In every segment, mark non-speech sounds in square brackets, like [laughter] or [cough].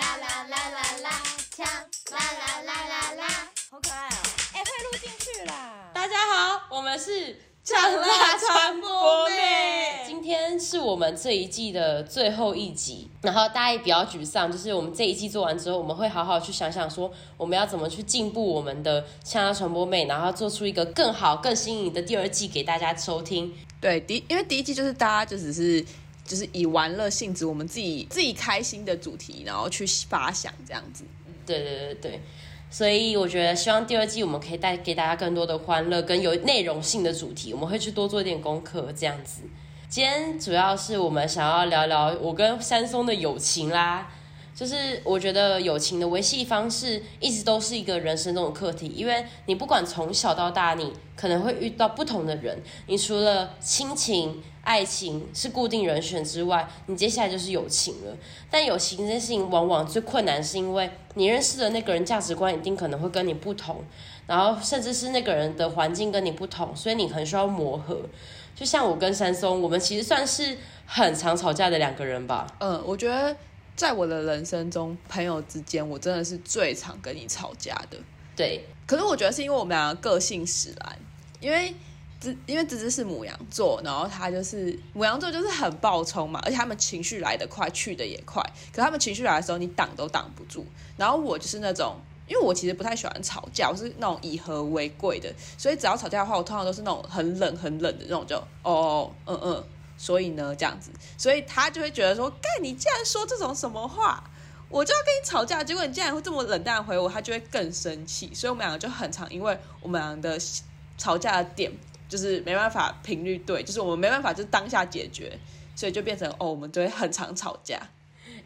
啦啦啦啦啦，枪啦啦啦啦啦，好可爱哦！哎，会录进去啦。大家好，我们是呛辣传播妹。今天是我们这一季的最后一集，然后大家也比较沮丧，就是我们这一季做完之后，我们会好好去想想说，我们要怎么去进步我们的呛辣传播妹，然后做出一个更好、更新颖的第二季给大家收听。对，第因为第一季就是大家就只是。就是以玩乐性质，我们自己自己开心的主题，然后去发想这样子。对对对对，所以我觉得希望第二季我们可以带给大家更多的欢乐跟有内容性的主题，我们会去多做一点功课这样子。今天主要是我们想要聊聊我跟山松的友情啦。就是我觉得友情的维系方式一直都是一个人生中的课题，因为你不管从小到大，你可能会遇到不同的人。你除了亲情、爱情是固定人选之外，你接下来就是友情了。但友情这件事情往往最困难，是因为你认识的那个人价值观一定可能会跟你不同，然后甚至是那个人的环境跟你不同，所以你很需要磨合。就像我跟山松，我们其实算是很常吵架的两个人吧。嗯，我觉得。在我的人生中，朋友之间，我真的是最常跟你吵架的。对，可是我觉得是因为我们两个个性使然，因为芝因为芝芝是母羊座，然后他就是母羊座，就是很暴冲嘛，而且他们情绪来得快，去得也快。可他们情绪来的时候，你挡都挡不住。然后我就是那种，因为我其实不太喜欢吵架，我是那种以和为贵的，所以只要吵架的话，我通常都是那种很冷很冷的那种，就哦，嗯嗯。所以呢，这样子，所以他就会觉得说，干，你竟然说这种什么话，我就要跟你吵架。结果你竟然会这么冷淡回我，他就会更生气。所以我们两个就很常，因为我们两个的吵架的点就是没办法频率对，就是我们没办法就当下解决，所以就变成哦，我们就会很常吵架。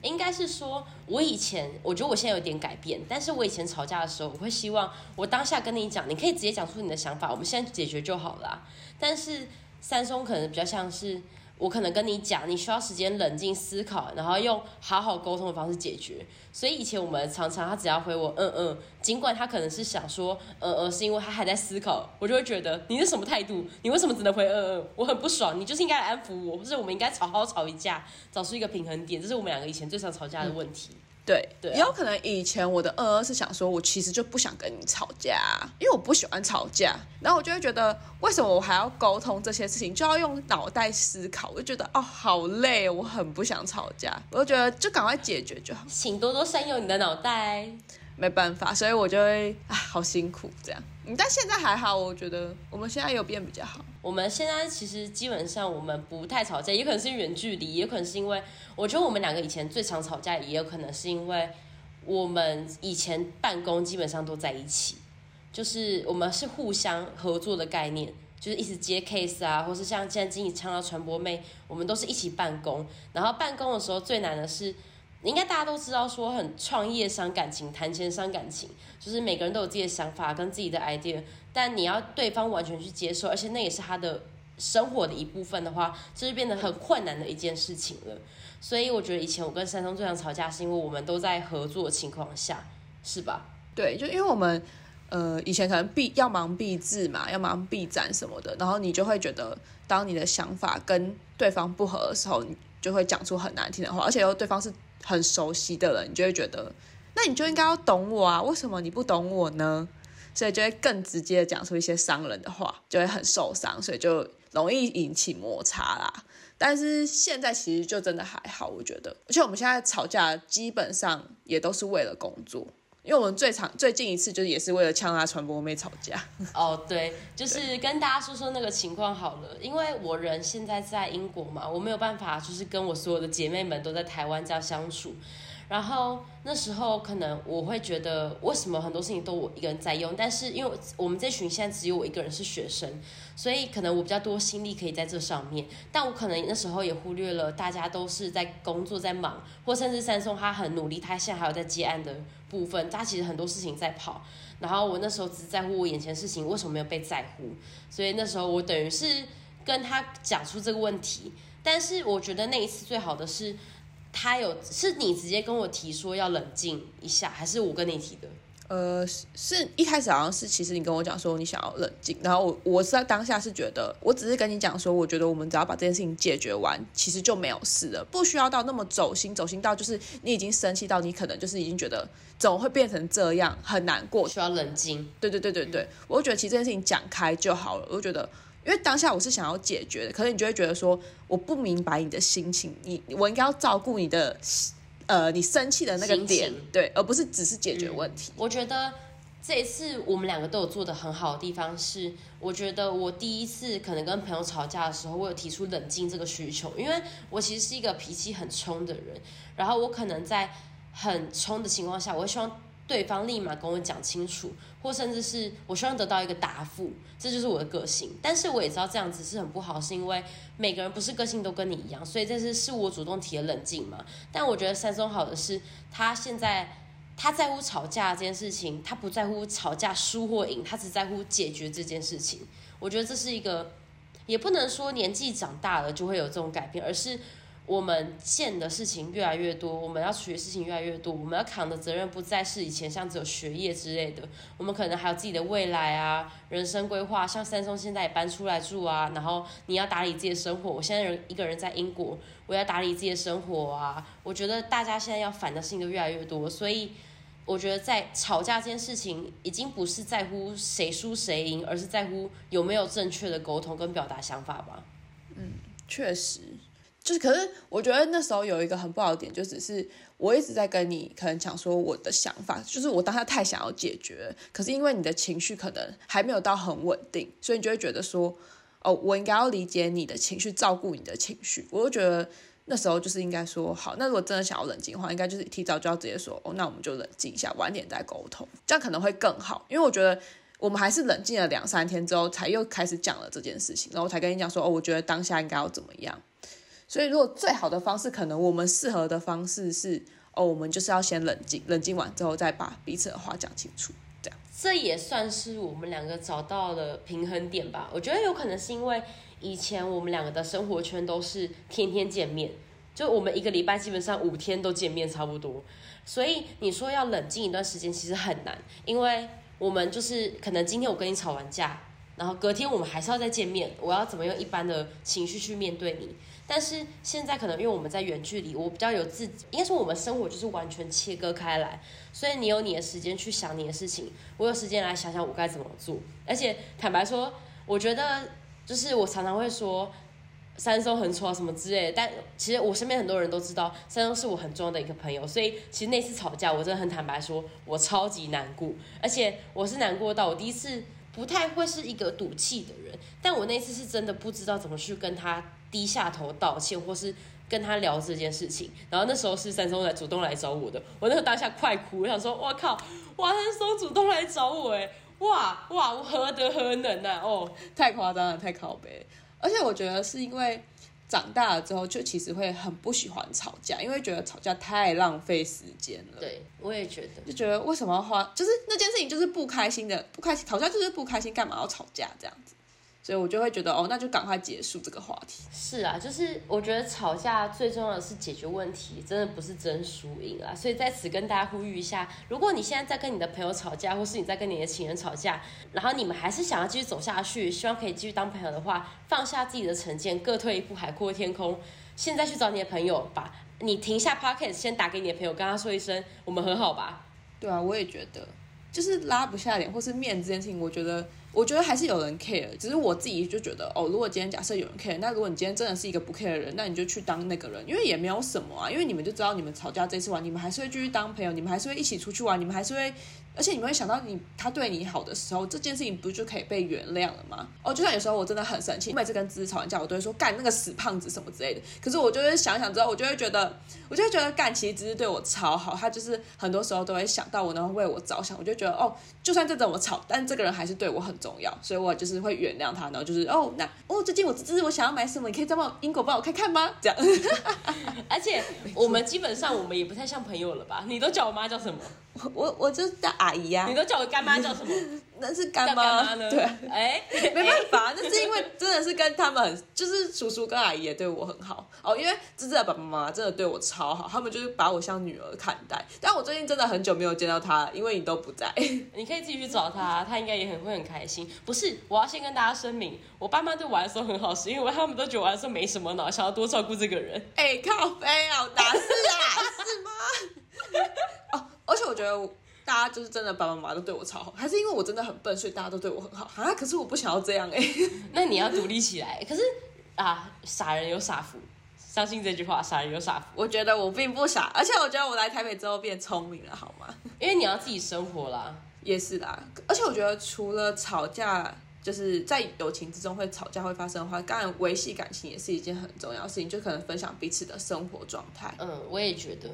应该是说，我以前我觉得我现在有点改变，但是我以前吵架的时候，我会希望我当下跟你讲，你可以直接讲出你的想法，我们现在解决就好了。但是三松可能比较像是。我可能跟你讲，你需要时间冷静思考，然后用好好沟通的方式解决。所以以前我们常常他只要回我嗯嗯，尽管他可能是想说嗯嗯，是因为他还在思考，我就会觉得你是什么态度？你为什么只能回嗯嗯？我很不爽，你就是应该来安抚我，或者我们应该好好吵一架，找出一个平衡点。这是我们两个以前最常吵架的问题。对，对啊，也有可能以前我的二二是想说，我其实就不想跟你吵架，因为我不喜欢吵架，然后我就会觉得，为什么我还要沟通这些事情，就要用脑袋思考，我就觉得哦，好累，我很不想吵架，我就觉得就赶快解决就好，请多多善用你的脑袋。没办法，所以我就会啊，好辛苦这样。但现在还好，我觉得我们现在有变比较好。我们现在其实基本上我们不太吵架，也可能是远距离，也可能是因为我觉得我们两个以前最常吵架，也有可能是因为我们以前办公基本上都在一起，就是我们是互相合作的概念，就是一直接 case 啊，或是像现在经理唱到传播妹，我们都是一起办公。然后办公的时候最难的是。应该大家都知道，说很创业伤感情，谈钱伤感情，就是每个人都有自己的想法跟自己的 idea，但你要对方完全去接受，而且那也是他的生活的一部分的话，这就变得很困难的一件事情了。所以我觉得以前我跟山东最常吵架，是因为我们都在合作情况下，是吧？对，就因为我们呃以前可能必要忙毕制嘛，要忙毕展什么的，然后你就会觉得，当你的想法跟对方不合的时候，就会讲出很难听的话，而且又对方是。很熟悉的人，你就会觉得，那你就应该要懂我啊，为什么你不懂我呢？所以就会更直接的讲出一些伤人的话，就会很受伤，所以就容易引起摩擦啦。但是现在其实就真的还好，我觉得，而且我们现在吵架基本上也都是为了工作。因为我们最长最近一次就是也是为了呛他传播妹吵架。[laughs] 哦，对，就是跟大家说说那个情况好了。因为我人现在在英国嘛，我没有办法就是跟我所有的姐妹们都在台湾这样相处。然后那时候可能我会觉得，为什么很多事情都我一个人在用？但是因为我们这群现在只有我一个人是学生，所以可能我比较多心力可以在这上面。但我可能那时候也忽略了大家都是在工作在忙，或甚至三松他很努力，他现在还有在接案的部分，他其实很多事情在跑。然后我那时候只在乎我眼前的事情，为什么没有被在乎？所以那时候我等于是跟他讲出这个问题。但是我觉得那一次最好的是。他有是你直接跟我提说要冷静一下，还是我跟你提的？呃，是是一开始好像是，其实你跟我讲说你想要冷静，然后我我是在当下是觉得，我只是跟你讲说，我觉得我们只要把这件事情解决完，其实就没有事了，不需要到那么走心，走心到就是你已经生气到你可能就是已经觉得怎么会变成这样，很难过，需要冷静。对对对对对，我就觉得其实这件事情讲开就好了，我就觉得，因为当下我是想要解决的，可是你就会觉得说，我不明白你的心情，你我应该要照顾你的。呃，你生气的那个点，对，而不是只是解决问题。嗯，我觉得这一次我们两个都有做的很好的地方是，我觉得我第一次可能跟朋友吵架的时候，我有提出冷静这个需求，因为我其实是一个脾气很冲的人，然后我可能在很冲的情况下，我会希望。对方立马跟我讲清楚，或甚至是我希望得到一个答复，这就是我的个性。但是我也知道这样子是很不好，是因为每个人不是个性都跟你一样，所以这是是我主动提的冷静嘛。但我觉得三松好的是，他现在他在乎吵架这件事情，他不在乎吵架输或赢，他只在乎解决这件事情。我觉得这是一个，也不能说年纪长大了就会有这种改变，而是。我们见的事情越来越多，我们要处理的事情越来越多，我们要扛的责任不再是以前像只有学业之类的，我们可能还有自己的未来啊，人生规划。像三松现在也搬出来住啊，然后你要打理自己的生活。我现在人一个人在英国，我要打理自己的生活啊。我觉得大家现在要烦的事情都越来越多，所以我觉得在吵架这件事情，已经不是在乎谁输谁赢，而是在乎有没有正确的沟通跟表达想法吧。嗯，确实。就是，可是我觉得那时候有一个很不好的点，就只是我一直在跟你可能讲说我的想法，就是我当下太想要解决，可是因为你的情绪可能还没有到很稳定，所以你就会觉得说，哦，我应该要理解你的情绪，照顾你的情绪。我就觉得那时候就是应该说，好，那如果真的想要冷静的话，应该就是提早就要直接说，哦，那我们就冷静一下，晚点再沟通，这样可能会更好。因为我觉得我们还是冷静了两三天之后，才又开始讲了这件事情，然后才跟你讲说，哦，我觉得当下应该要怎么样。所以，如果最好的方式，可能我们适合的方式是，哦，我们就是要先冷静，冷静完之后再把彼此的话讲清楚，这样。这也算是我们两个找到了平衡点吧。我觉得有可能是因为以前我们两个的生活圈都是天天见面，就我们一个礼拜基本上五天都见面差不多。所以你说要冷静一段时间其实很难，因为我们就是可能今天我跟你吵完架，然后隔天我们还是要再见面，我要怎么用一般的情绪去面对你？但是现在可能因为我们在远距离，我比较有自己，应该说我们生活就是完全切割开来，所以你有你的时间去想你的事情，我有时间来想想我该怎么做。而且坦白说，我觉得就是我常常会说三松很错什么之类的，但其实我身边很多人都知道三松是我很重要的一个朋友，所以其实那次吵架我真的很坦白说，我超级难过，而且我是难过到我第一次不太会是一个赌气的人，但我那次是真的不知道怎么去跟他。低下头道歉，或是跟他聊这件事情，然后那时候是三松来主动来找我的，我那个当下快哭，我想说，我靠，哇，三松主动来找我，哎，哇哇，我何德何能呐、啊？哦，太夸张了，太靠北，而且我觉得是因为长大了之后，就其实会很不喜欢吵架，因为觉得吵架太浪费时间了。对，我也觉得，就觉得为什么要花，就是那件事情就是不开心的，不开心，吵架就是不开心，干嘛要吵架这样子？所以我就会觉得哦，那就赶快结束这个话题。是啊，就是我觉得吵架最重要的是解决问题，真的不是争输赢啊。所以在此跟大家呼吁一下，如果你现在在跟你的朋友吵架，或是你在跟你的情人吵架，然后你们还是想要继续走下去，希望可以继续当朋友的话，放下自己的成见，各退一步，海阔天空。现在去找你的朋友，吧你停下 podcast，先打给你的朋友，跟他说一声，我们和好吧。对啊，我也觉得，就是拉不下脸或是面这件事情，我觉得。我觉得还是有人 care，只是我自己就觉得哦，如果今天假设有人 care，那如果你今天真的是一个不 care 的人，那你就去当那个人，因为也没有什么啊，因为你们就知道你们吵架这次完，你们还是会继续当朋友，你们还是会一起出去玩，你们还是会。而且你们会想到你他对你好的时候，这件事情不就可以被原谅了吗？哦，就像有时候我真的很生气，每次跟芝芝吵完架，我都会说干那个死胖子什么之类的。可是我就会想想之后，我就会觉得，我就会觉得干其实芝芝对我超好，他就是很多时候都会想到我，然后为我着想。我就觉得哦，就算这怎么吵，但这个人还是对我很重要，所以我就是会原谅他。然后就是哦，那哦最近我芝芝我想要买什么，你可以再帮我英国帮我看看吗？这样。而且我们基本上我们也不太像朋友了吧？你都叫我妈叫什么？[laughs] 我我就叫阿姨呀、啊。你都叫我干妈叫什么？[laughs] 那是干妈干妈呢？对，哎，[laughs] 没办法，那是因为真的是跟他们很，就是叔叔跟阿姨也对我很好哦。因为芝芝的爸爸妈妈真的对我超好，他们就是把我像女儿看待。但我最近真的很久没有见到他，因为你都不在。你可以自己去找他，他应该也很会很开心。不是，我要先跟大家声明，我爸妈对我来说很好，是因为他们都觉得我来说没什么脑，想要多照顾这个人。哎、欸，靠北啊，哪是啊？是吗？哦，而且我觉得。大家就是真的，爸爸妈妈都对我超好，还是因为我真的很笨，所以大家都对我很好啊？可是我不想要这样哎、欸。那你要独立起来。可是啊，傻人有傻福，相信这句话，傻人有傻福。我觉得我并不傻，而且我觉得我来台北之后变聪明了，好吗？因为你要自己生活啦。也是啦，而且我觉得除了吵架，就是在友情之中会吵架会发生的话，当然维系感情也是一件很重要的事情，就可能分享彼此的生活状态。嗯，我也觉得，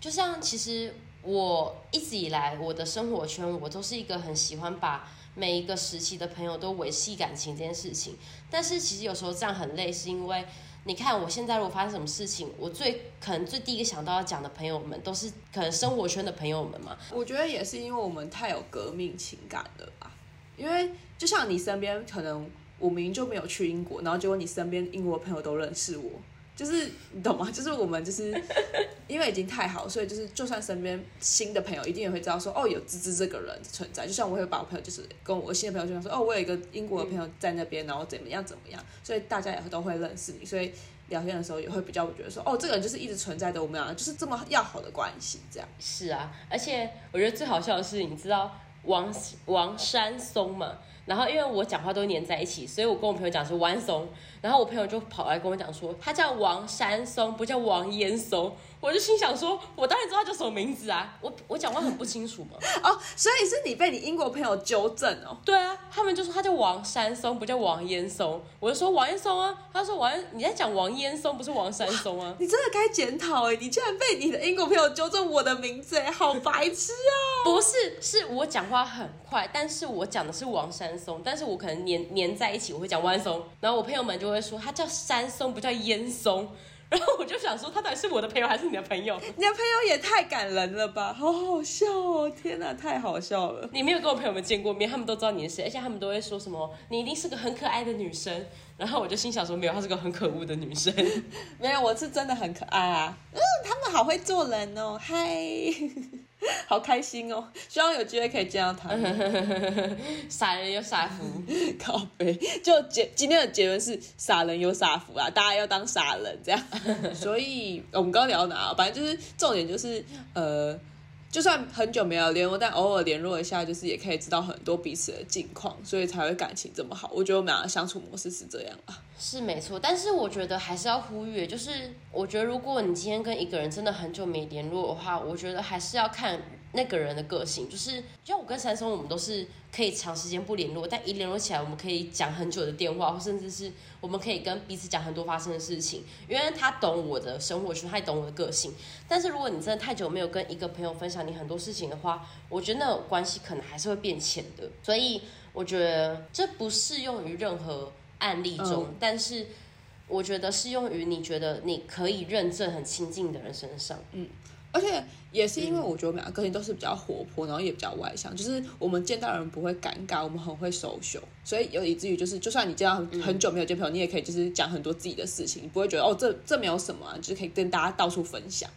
就像其实。我一直以来，我的生活圈，我都是一个很喜欢把每一个时期的朋友都维系感情这件事情。但是其实有时候这样很累，是因为你看我现在如果发生什么事情，我最可能最第一个想到要讲的朋友们，都是可能生活圈的朋友们嘛。我觉得也是因为我们太有革命情感了吧？因为就像你身边，可能我明明就没有去英国，然后结果你身边英国的朋友都认识我。就是你懂吗？[laughs] 就是我们就是因为已经太好，所以就是就算身边新的朋友一定也会知道说哦，有芝芝这个人存在。就像我会把我朋友就是跟我新的朋友就说哦，我有一个英国的朋友在那边，然后怎么样怎么样，所以大家也都会认识你，所以聊天的时候也会比较觉得说哦，这个人就是一直存在的，我们俩就是这么要好的关系，这样。是啊，而且我觉得最好笑的是，你知道王王山松嘛？然后因为我讲话都黏在一起，所以我跟我朋友讲是王松，然后我朋友就跑来跟我讲说，他叫王山松，不叫王岩松。我就心想说，我当然知道他叫什么名字啊，我我讲话很不清楚嘛。[laughs] 哦，所以是你被你英国朋友纠正哦？对啊，他们就说他叫王山松，不叫王烟松。我就说王烟松啊，他说王你在讲王烟松，不是王山松啊。你真的该检讨哎，你竟然被你的英国朋友纠正我的名字哎，好白痴哦！不是，是我讲话很快，但是我讲的是王山松，但是我可能黏黏在一起，我会讲王松，然后我朋友们就会说他叫山松，不叫烟松。然后我就想说，他到底是我的朋友还是你的朋友？[laughs] 你的朋友也太感人了吧，好好笑哦！天哪，太好笑了！你没有跟我朋友们见过面，他们都知道你是谁，而且他们都会说什么，你一定是个很可爱的女生。然后我就心想说，没有，她是个很可恶的女生。没有，我是真的很可爱啊！嗯，他们好会做人哦，嗨。好开心哦！希望有机会可以见到他。[laughs] 傻人有傻福，靠背。就结今天的结论是傻人有傻福啊，大家要当傻人这样。[laughs] 所以我们刚刚聊哪？反正就是重点就是呃。就算很久没有联络，但偶尔联络一下，就是也可以知道很多彼此的近况，所以才会感情这么好。我觉得我们俩的相处模式是这样啊，是没错。但是我觉得还是要呼吁，就是我觉得如果你今天跟一个人真的很久没联络的话，我觉得还是要看。那个人的个性就是，就像我跟三松，我们都是可以长时间不联络，但一联络起来，我们可以讲很久的电话，或甚至是我们可以跟彼此讲很多发生的事情，因为他懂我的生活圈，他也懂我的个性。但是如果你真的太久没有跟一个朋友分享你很多事情的话，我觉得那种关系可能还是会变浅的。所以我觉得这不适用于任何案例中，嗯、但是我觉得适用于你觉得你可以认证很亲近的人身上。嗯。而且也是因为我觉得我们两个个性都是比较活泼，然后也比较外向，就是我们见到人不会尴尬，我们很会 social，所以有以至于就是，就算你这样很久没有见朋友，你也可以就是讲很多自己的事情，你不会觉得哦，这这没有什么啊，就是可以跟大家到处分享，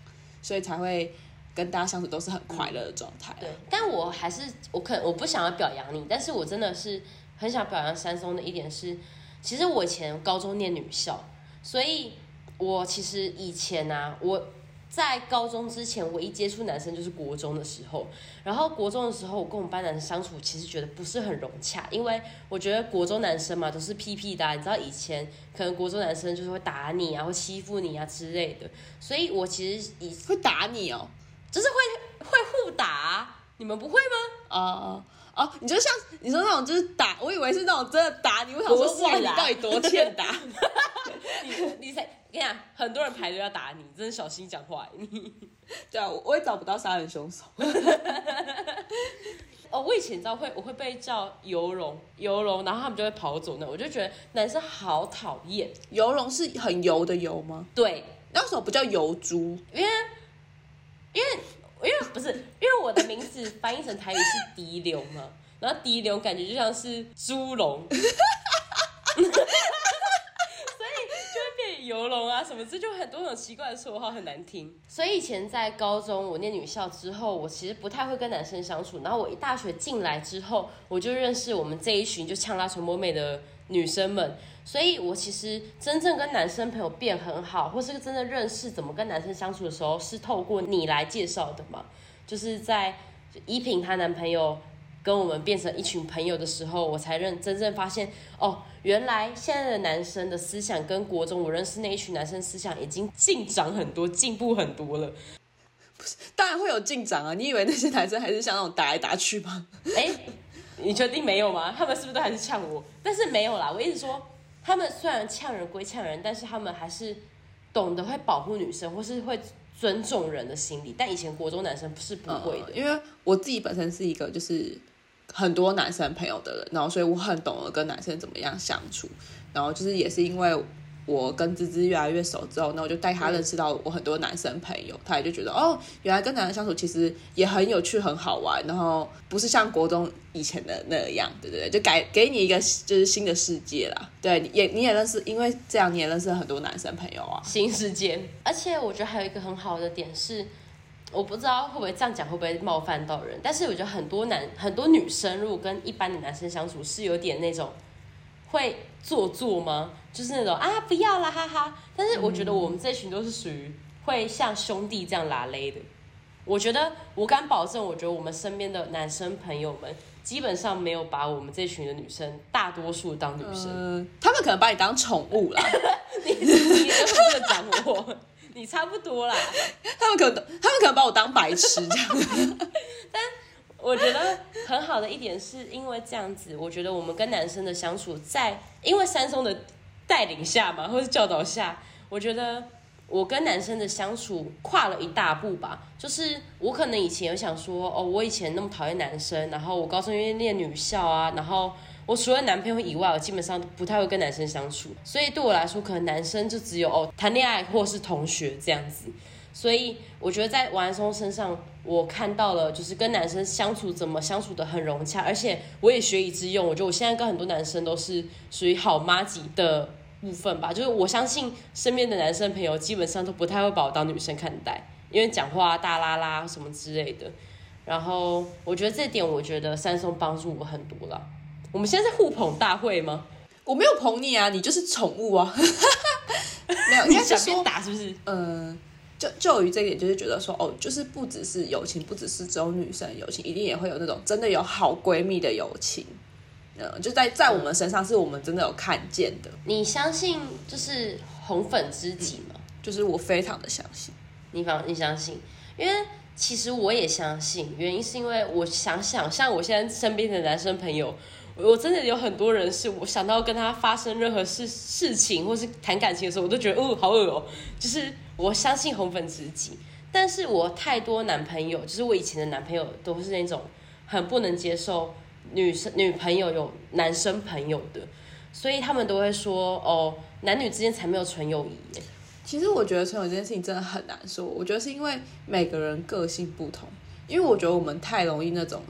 所以才会跟大家相处都是很快乐的状态。对，但我还是我可能我不想要表扬你，但是我真的是很想表扬山松的一点是，其实我以前高中念女校，所以我其实以前啊我。在高中之前，唯一接触男生就是国中的时候。然后国中的时候，我跟我们班男生相处，其实觉得不是很融洽，因为我觉得国中男生嘛都是屁屁的啊，你知道以前可能国中男生就是会打你啊，会欺负你啊之类的。所以我其实以会打你哦，就是会会互打啊，你们不会吗？啊哦，你就像你说那种就是打，我以为是那种真的打你，我想说哇，你到底多欠打？[laughs] [laughs] 你你才。跟你讲，很多人排队要打你，真的小心讲话。你 [laughs] 对啊，我也找不到杀人凶手。[laughs] 哦，我以前知道会，我会被叫游龙，游龙，然后他们就会跑走。那我就觉得男生好讨厌。游龙是很油的油吗？对，那为什么不叫油猪？因为，因为，因为不是，因为我的名字翻译成台语是滴流嘛。然后迪流感觉就像是猪笼。[laughs] 游龙啊，什么这就很多种奇怪的绰号，很难听。所以以前在高中，我念女校之后，我其实不太会跟男生相处。然后我一大学进来之后，我就认识我们这一群就呛拉传播妹的女生们。所以我其实真正跟男生朋友变很好，或是真的认识怎么跟男生相处的时候，是透过你来介绍的嘛？就是在依萍她男朋友。跟我们变成一群朋友的时候，我才认真正发现哦，原来现在的男生的思想跟国中我认识那一群男生思想已经进展很多，进步很多了。不是，当然会有进展啊！你以为那些男生还是像那种打来打去吗？哎、欸，你确定没有吗？他们是不是都还是呛我？但是没有啦，我一直说，他们虽然呛人归呛人，但是他们还是懂得会保护女生，或是会尊重人的心理。但以前国中男生是不会的，嗯，因为我自己本身是一个就是。很多男生朋友的人，然后所以我很懂得跟男生怎么样相处，然后就是也是因为我跟芝芝越来越熟之后，那我就带他认识到我很多男生朋友，他也就觉得哦，原来跟男生相处其实也很有趣，很好玩，然后不是像国中以前的那样，对对对，就给给你一个就是新的世界啦，对，也你也认识，因为这样你也认识很多男生朋友啊，新世界。而且我觉得还有一个很好的点是。我不知道会不会这样讲会不会冒犯到人，但是我觉得很多男很多女生如果跟一般的男生相处是有点那种会做作吗？就是那种啊不要啦哈哈。但是我觉得我们这群都是属于会像兄弟这样拉勒的。我觉得我敢保证，我觉得我们身边的男生朋友们基本上没有把我们这群的女生大多数当女生，呃，他们可能把你当宠物啦。[laughs] 你你你不能讲我。你差不多啦，[laughs] 他们可能他们可能把我当白痴这样，[laughs] 但我觉得很好的一点是因为这样子，我觉得我们跟男生的相处在因为三松的带领下嘛，或是教导下，我觉得我跟男生的相处跨了一大步吧。就是我可能以前有想说，哦，我以前那么讨厌男生，然后我高中因为念女校啊，然后。我除了男朋友以外，我基本上不太会跟男生相处，所以对我来说，可能男生就只有哦谈恋爱或是同学这样子。所以我觉得在王安松身上，我看到了就是跟男生相处怎么相处得很融洽，而且我也学以致用。我觉得我现在跟很多男生都是属于好妈级的部分吧，就是我相信身边的男生朋友基本上都不太会把我当女生看待，因为讲话大啦啦什么之类的。然后我觉得这点，我觉得三松帮助我很多了。我们现在是互捧大会吗？我没有捧你啊，你就是宠物啊。[laughs] 没有，[laughs] 应该是说打是不是？嗯、呃，就就于这一点，就是觉得说，哦，就是不只是友情，不只是只有女生友情，一定也会有那种真的有好闺蜜的友情。嗯、呃，就在在我们身上，是我们真的有看见的。你相信就是红粉知己吗？嗯、就是我非常的相信。你反你相信？因为。其实我也相信，原因是因为我想想，像我现在身边的男生朋友，我真的有很多人是我想到跟他发生任何事事情，或是谈感情的时候，我都觉得哦，好恶哦。就是我相信红粉知己，但是我太多男朋友，就是我以前的男朋友都是那种很不能接受女生女朋友有男生朋友的，所以他们都会说哦，男女之间才没有纯友谊。其实我觉得纯友这件事情真的很难说。我觉得是因为每个人个性不同，因为我觉得我们太容易那种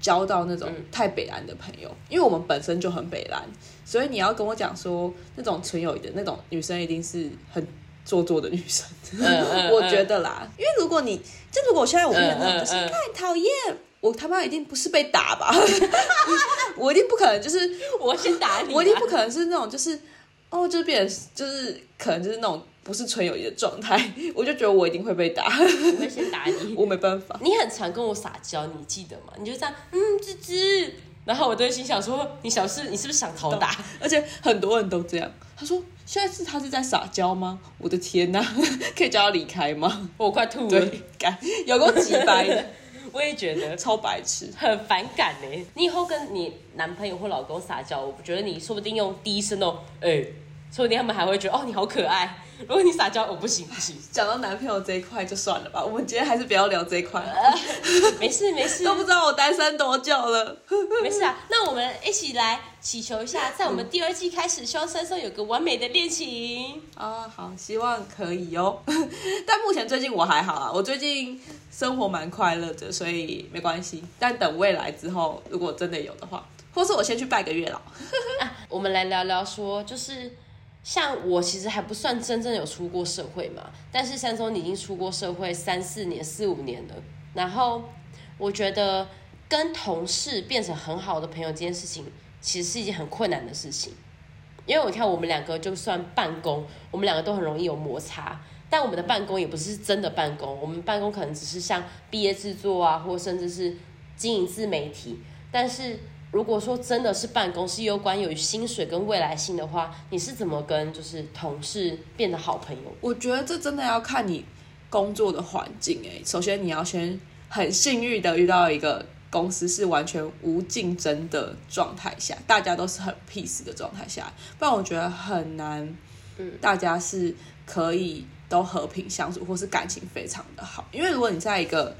交到那种太北蓝的朋友，嗯、因为我们本身就很北蓝，所以你要跟我讲说那种纯友谊的那种女生一定是很做作的女生。[laughs] 我觉得啦，因为如果你就如果我现在我遇到那种就是太讨厌，我他妈一定不是被打吧？[laughs] 我一定不可能就是我先打你，我一定不可能是那种就是哦，就变成就是可能就是那种。不是纯友谊的状态，[laughs] 我就觉得我一定会被打。我会先打你，[laughs] 我没办法。你很常跟我撒娇，你记得吗？你就这样，嗯，吱吱。然后我都会心想说，你小事，你是不是想讨打？而且很多人都这样。他说，现在是他是在撒娇吗？我的天哪，[laughs] 可以叫他离开吗？我快吐了。对，有够鸡掰的。我也觉得超白痴，很反感呢。你以后跟你男朋友或老公撒娇，我觉得你说不定用低声哦，哎、欸。说不定他们还会觉得哦，你好可爱。如果你撒娇，我、哦、不行不行。讲到男朋友这一块就算了吧，我们今天还是不要聊这一块。没事没事，都不知道我单身多久了。没事啊，那我们一起来祈求一下，在我们第二季开始，希望三生有个完美的恋情。啊、哦，好，希望可以哦。[laughs] 但目前最近我还好啊，我最近生活蛮快乐的，所以没关系。但等未来之后，如果真的有的话，或是我先去拜个月老。[laughs] 啊，我们来聊聊说，就是。像我其实还不算真正有出过社会嘛，但是珊松你已经出过社会三四年、四五年了。然后我觉得跟同事变成很好的朋友这件事情，其实是一件很困难的事情。因为我看我们两个就算办公，我们两个都很容易有摩擦。但我们的办公也不是真的办公，我们办公可能只是像毕业制作啊，或甚至是经营自媒体，但是。如果说真的是办公室有关有薪水跟未来性的话，你是怎么跟就是同事变得好朋友？我觉得这真的要看你工作的环境诶。首先你要先很幸运的遇到一个公司是完全无竞争的状态下，大家都是很 peace 的状态下，不然我觉得很难。嗯，大家是可以都和平相处，或是感情非常的好。因为如果你在一个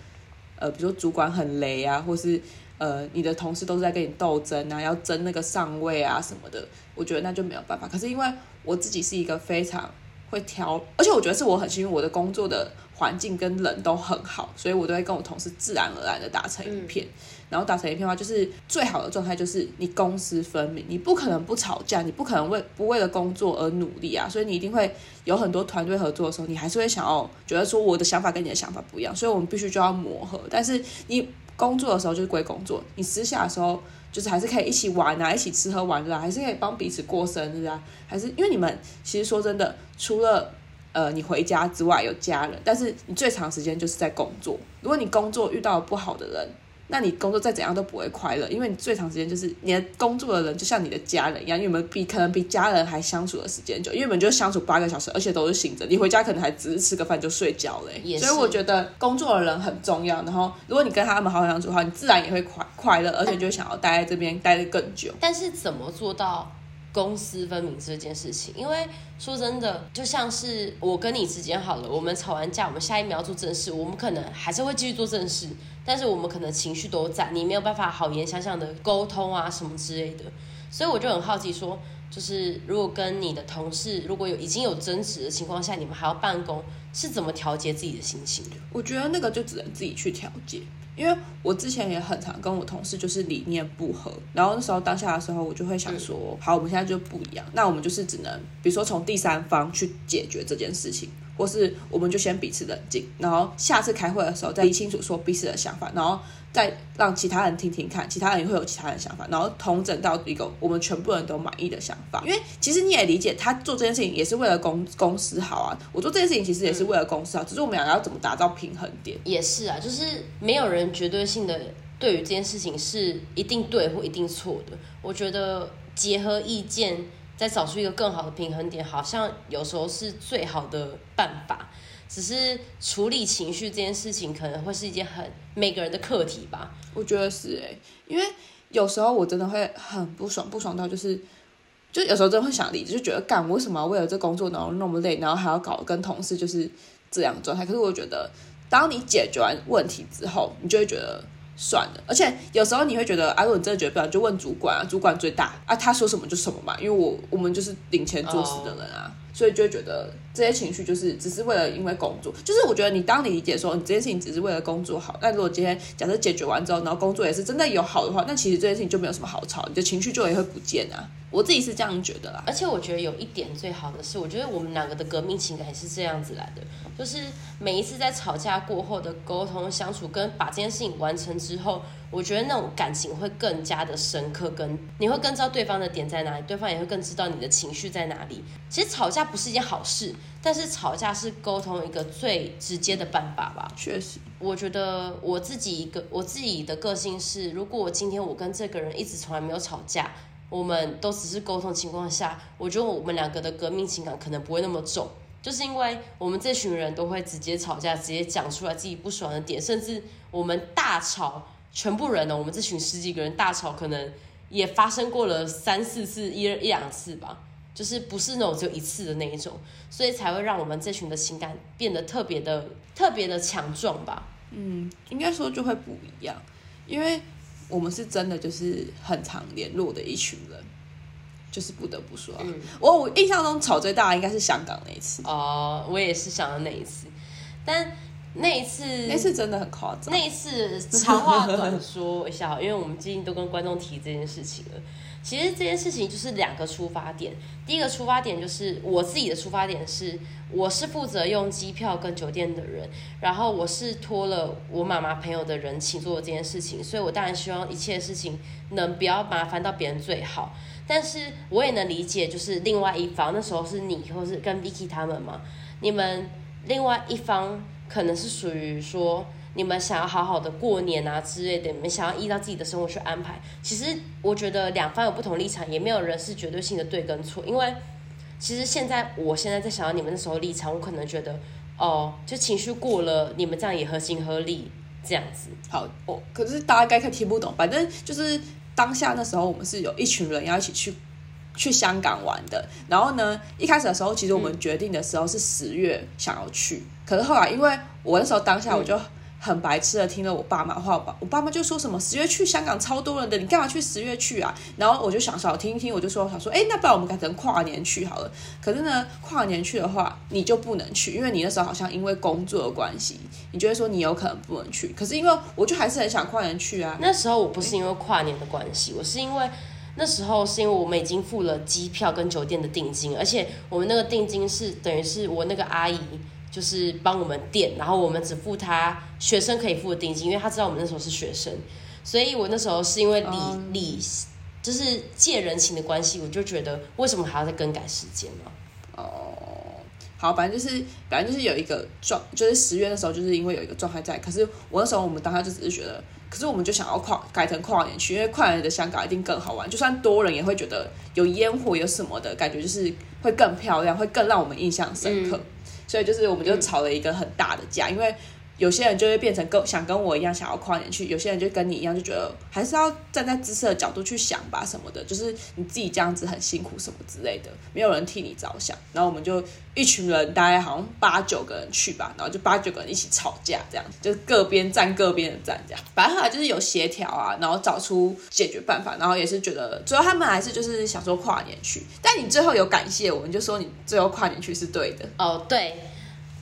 呃，比如说主管很雷啊，或是呃，你的同事都是在跟你斗争啊，要争那个上位啊什么的，我觉得那就没有办法。可是因为我自己是一个非常会挑，而且我觉得是我很幸运，我的工作的环境跟人都很好，所以我都会跟我同事自然而然的打成一片。嗯、然后打成一片的话，就是最好的状态就是你公私分明，你不可能不吵架，你不可能为不为了工作而努力啊，所以你一定会有很多团队合作的时候，你还是会想要觉得说我的想法跟你的想法不一样，所以我们必须就要磨合。但是你。工作的时候就是归工作，你私下的时候就是还是可以一起玩啊，一起吃喝玩乐啊，还是可以帮彼此过生日啊，还是因为你们其实说真的，除了呃你回家之外有家人，但是你最长时间就是在工作。如果你工作遇到不好的人，那你工作再怎样都不会快乐，因为你最长时间就是你的工作的人就像你的家人一样，因为你们比可能比家人还相处的时间久，因为你们就相处八个小时，而且都是醒着，你回家可能还只是吃个饭就睡觉了。也是。所以我觉得工作的人很重要，然后如果你跟他们好好相处的话，你自然也会快快乐，而且就想要待在这边待得更久。但是怎么做到公私分明这件事情？因为说真的，就像是我跟你之间好了，我们吵完架，我们下一秒要做正事，我们可能还是会继续做正事。但是我们可能情绪都在，你没有办法好言相向的沟通啊什么之类的，所以我就很好奇说，就是如果跟你的同事如果有已经有争执的情况下，你们还要办公，是怎么调节自己的心情的？我觉得那个就只能自己去调节，因为我之前也很常跟我同事就是理念不合，然后那时候当下的时候，我就会想说，嗯、好，我们现在就不一样，那我们就是只能，比如说从第三方去解决这件事情。或是我们就先彼此冷静，然后下次开会的时候再理清楚说彼此的想法，然后再让其他人听听看，其他人也会有其他人的想法，然后统整到一个我们全部人都满意的想法。因为其实你也理解，他做这件事情也是为了公公司好啊，我做这件事情其实也是为了公司好，只是我们两个要怎么达到平衡点。也是啊，就是没有人绝对性的对于这件事情是一定对或一定错的。我觉得结合意见。再找出一个更好的平衡点，好像有时候是最好的办法。只是处理情绪这件事情，可能会是一件很每个人的课题吧。我觉得是哎，因为有时候我真的会很不爽，不爽到就是，就有时候真的会想离职，就觉得干，为什么为了这工作然后那么累，然后还要搞跟同事就是这样状态？可是我觉得，当你解决完问题之后，你就会觉得。算了，而且有时候你会觉得，啊，如果你真的觉得不了，就问主管啊，主管最大啊，他说什么就什么嘛，因为我我们就是领钱做事的人啊。所以就会觉得这些情绪就是只是为了因为工作，就是我觉得你当你理解说你这件事情只是为了工作好，那如果今天假设解决完之后，然后工作也是真的有好的话，那其实这件事情就没有什么好吵，你的情绪就也会不见啊。我自己是这样觉得啦，而且我觉得有一点最好的是，我觉得我们两个的革命情感也是这样子来的，就是每一次在吵架过后的沟通相处，跟把这件事情完成之后，我觉得那种感情会更加的深刻，跟你会更知道对方的点在哪里，对方也会更知道你的情绪在哪里。其实吵架不是一件好事，但是吵架是沟通一个最直接的办法吧。确实，我觉得我自己一个我自己的个性是，如果我今天我跟这个人一直从来没有吵架。我们都只是沟通情况下，我觉得我们两个的革命情感可能不会那么重，就是因为我们这群人都会直接吵架，直接讲出来自己不爽的点，甚至我们大吵，全部人呢，我们这群十几个人大吵，可能也发生过了三四次，一一两次吧。就是不是那种只有一次的那一种，所以才会让我们这群的情感变得特别的特别的强壮吧。嗯，应该说就会不一样，因为我们是真的就是很常联络的一群人，就是不得不说、啊，嗯、我我印象中吵最大的应该是香港那一次。哦，我也是想到那一次，但那一次那次真的很夸张。那一次长话短说一下，因为我们最近都跟观众提这件事情了。其实这件事情就是两个出发点。第一个出发点就是我自己的出发点是，我是负责用机票跟酒店的人，然后我是托了我妈妈朋友的人情做这件事情，所以我当然希望一切事情能不要麻烦到别人最好。但是我也能理解，就是另外一方那时候是你或是跟 Vicky 他们嘛，你们另外一方可能是属于说。你们想要好好的过年啊之类的，你们想要依照自己的生活去安排。其实我觉得两方有不同立场，也没有人是绝对性的对跟错。因为其实现在，我现在在想到你们那时候立场，我可能觉得哦，就情绪过了，你们这样也合情合理这样子。好，哦，可是大家该可听不懂。反正就是当下那时候，我们是有一群人要一起去去香港玩的。然后呢，一开始的时候，其实我们决定的时候是十月想要去，嗯、可是后来因为我那时候当下我就。嗯很白痴的听了我爸妈话吧，我爸妈就说什么十月去香港超多人的，你干嘛去十月去啊？然后我就想少听一听，我就说想说，哎，那不然我们改成跨年去好了。可是呢，跨年去的话，你就不能去，因为你那时候好像因为工作的关系，你就会说你有可能不能去。可是因为我就还是很想跨年去啊。那时候我不是因为跨年的关系，我是因为那时候是因为我们已经付了机票跟酒店的定金，而且我们那个定金是等于是我那个阿姨。就是帮我们垫，然后我们只付他学生可以付的定金，因为他知道我们那时候是学生，所以我那时候是因为礼礼、um, 就是借人情的关系，我就觉得为什么还要再更改时间呢？哦，uh, 好，反正就是反正就是有一个状，就是十月的时候，就是因为有一个状态在，可是我那时候我们当下就只是觉得，可是我们就想要跨改成跨年去，因为跨年的香港一定更好玩，就算多人也会觉得有烟火有什么的感觉，就是会更漂亮，会更让我们印象深刻。嗯所以就是，我们就吵了一个很大的架，因为有些人就会变成跟想跟我一样想要跨年去，有些人就跟你一样就觉得还是要站在知识的角度去想吧什么的，就是你自己这样子很辛苦什么之类的，没有人替你着想。然后我们就一群人，大概好像八九个人去吧，然后就八九个人一起吵架，这样就各边站各边的站，这样。反正后来就是有协调啊，然后找出解决办法，然后也是觉得最后他们还是就是想说跨年去，但你最后有感谢我们，就说你最后跨年去是对的。哦，对。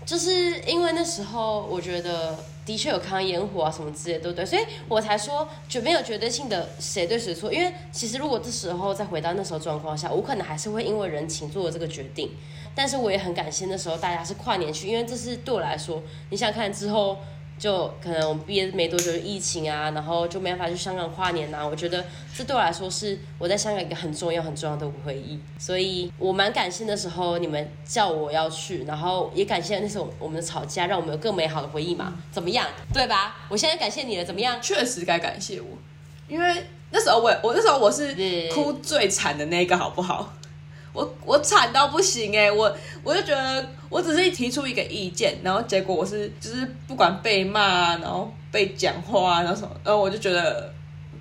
就是因为那时候，我觉得的确有看烟火啊什么之类的，对不对？所以我才说，绝没有绝对性的谁对谁错。因为其实如果这时候再回到那时候状况下，我可能还是会因为人情做了这个决定。但是我也很感谢那时候大家是跨年去，因为这是对我来说，你想看之后。就可能我们毕业没多久就疫情啊，然后就没办法去香港跨年啊。我觉得这对我来说是我在香港一个很重要很重要的回忆，所以我蛮感谢那时候你们叫我要去，然后也感谢那时候我们的吵架，让我们有更美好的回忆嘛。怎么样？对吧？我现在感谢你了，怎么样？确实该感谢我，因为那时候我我那时候我是哭最惨的那个，好不好？我我惨到不行哎、欸，我我就觉得我只是提出一个意见，然后结果我是就是不管被骂，然后被讲话，然后什么，然后我就觉得，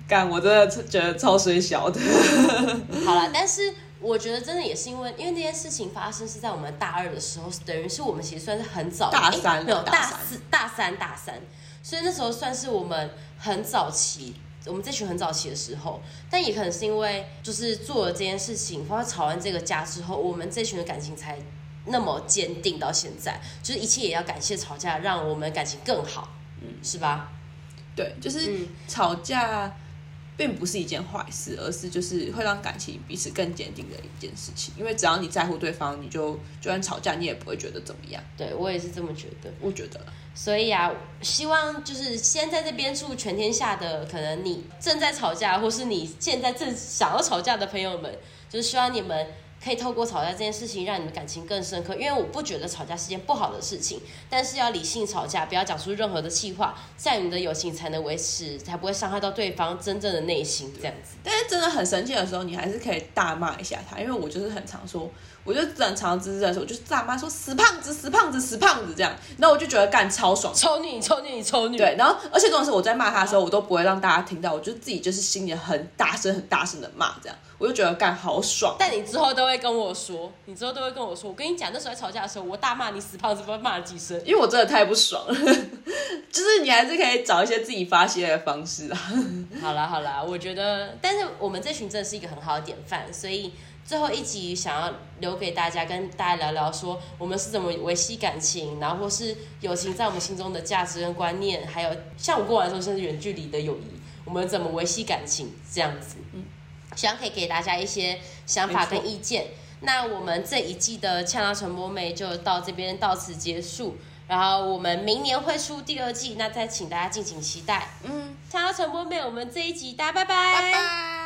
干，我真的觉得超衰小的。[laughs] 好了，但是我觉得真的也是因为，因为那件事情发生是在我们大二的时候，等于是我们其实算是很早，大三没有大四、大三、大三，所以那时候算是我们很早期。我们这群很早期的时候，但也可能是因为就是做了这件事情，包括吵完这个架之后，我们这群的感情才那么坚定到现在。就是一切也要感谢吵架，让我们感情更好，嗯，是吧？对，就是吵架并不是一件坏事，而是就是会让感情彼此更坚定的一件事情。因为只要你在乎对方，你就就算吵架，你也不会觉得怎么样。对，我也是这么觉得，我觉得。所以啊，希望就是先在这边祝全天下的可能你正在吵架，或是你现在正想要吵架的朋友们，就是希望你们可以透过吵架这件事情，让你们感情更深刻。因为我不觉得吵架是件不好的事情，但是要理性吵架，不要讲出任何的气话，在你们的友情才能维持，才不会伤害到对方真正的内心。这样子，但是真的很生气的时候，你还是可以大骂一下他，因为我就是很常说。我就正常滋滋的时候，我就大骂说死胖子，死胖子，死胖子这样，然后我就觉得干超爽，抽你，抽你，抽你。对，然后而且重点是我在骂他的时候，我都不会让大家听到，我就自己就是心里很大声、很大声的骂这样，我就觉得干好爽。但你之后都会跟我说，你之后都会跟我说，我跟你讲，那时候在吵架的时候，我大骂你死胖子，不知道骂了几声，因为我真的太不爽了。[laughs] 就是你还是可以找一些自己发泄的方式啊。[laughs] 好啦好啦，我觉得，但是我们这群真的是一个很好的典范，所以最后一集想要留给大家，跟大家聊聊说我们是怎么维系感情，然后或是友情在我们心中的价值跟观念，还有像我跟我来说，甚至远距离的友谊，我们怎么维系感情这样子。嗯，希望可以给大家一些想法跟意见。那我们这一季的呛辣传播妹就到这边到此结束。然后我们明年会出第二季，那再请大家敬请期待。嗯，呛辣传播妹，我们这一集大家拜拜。拜拜。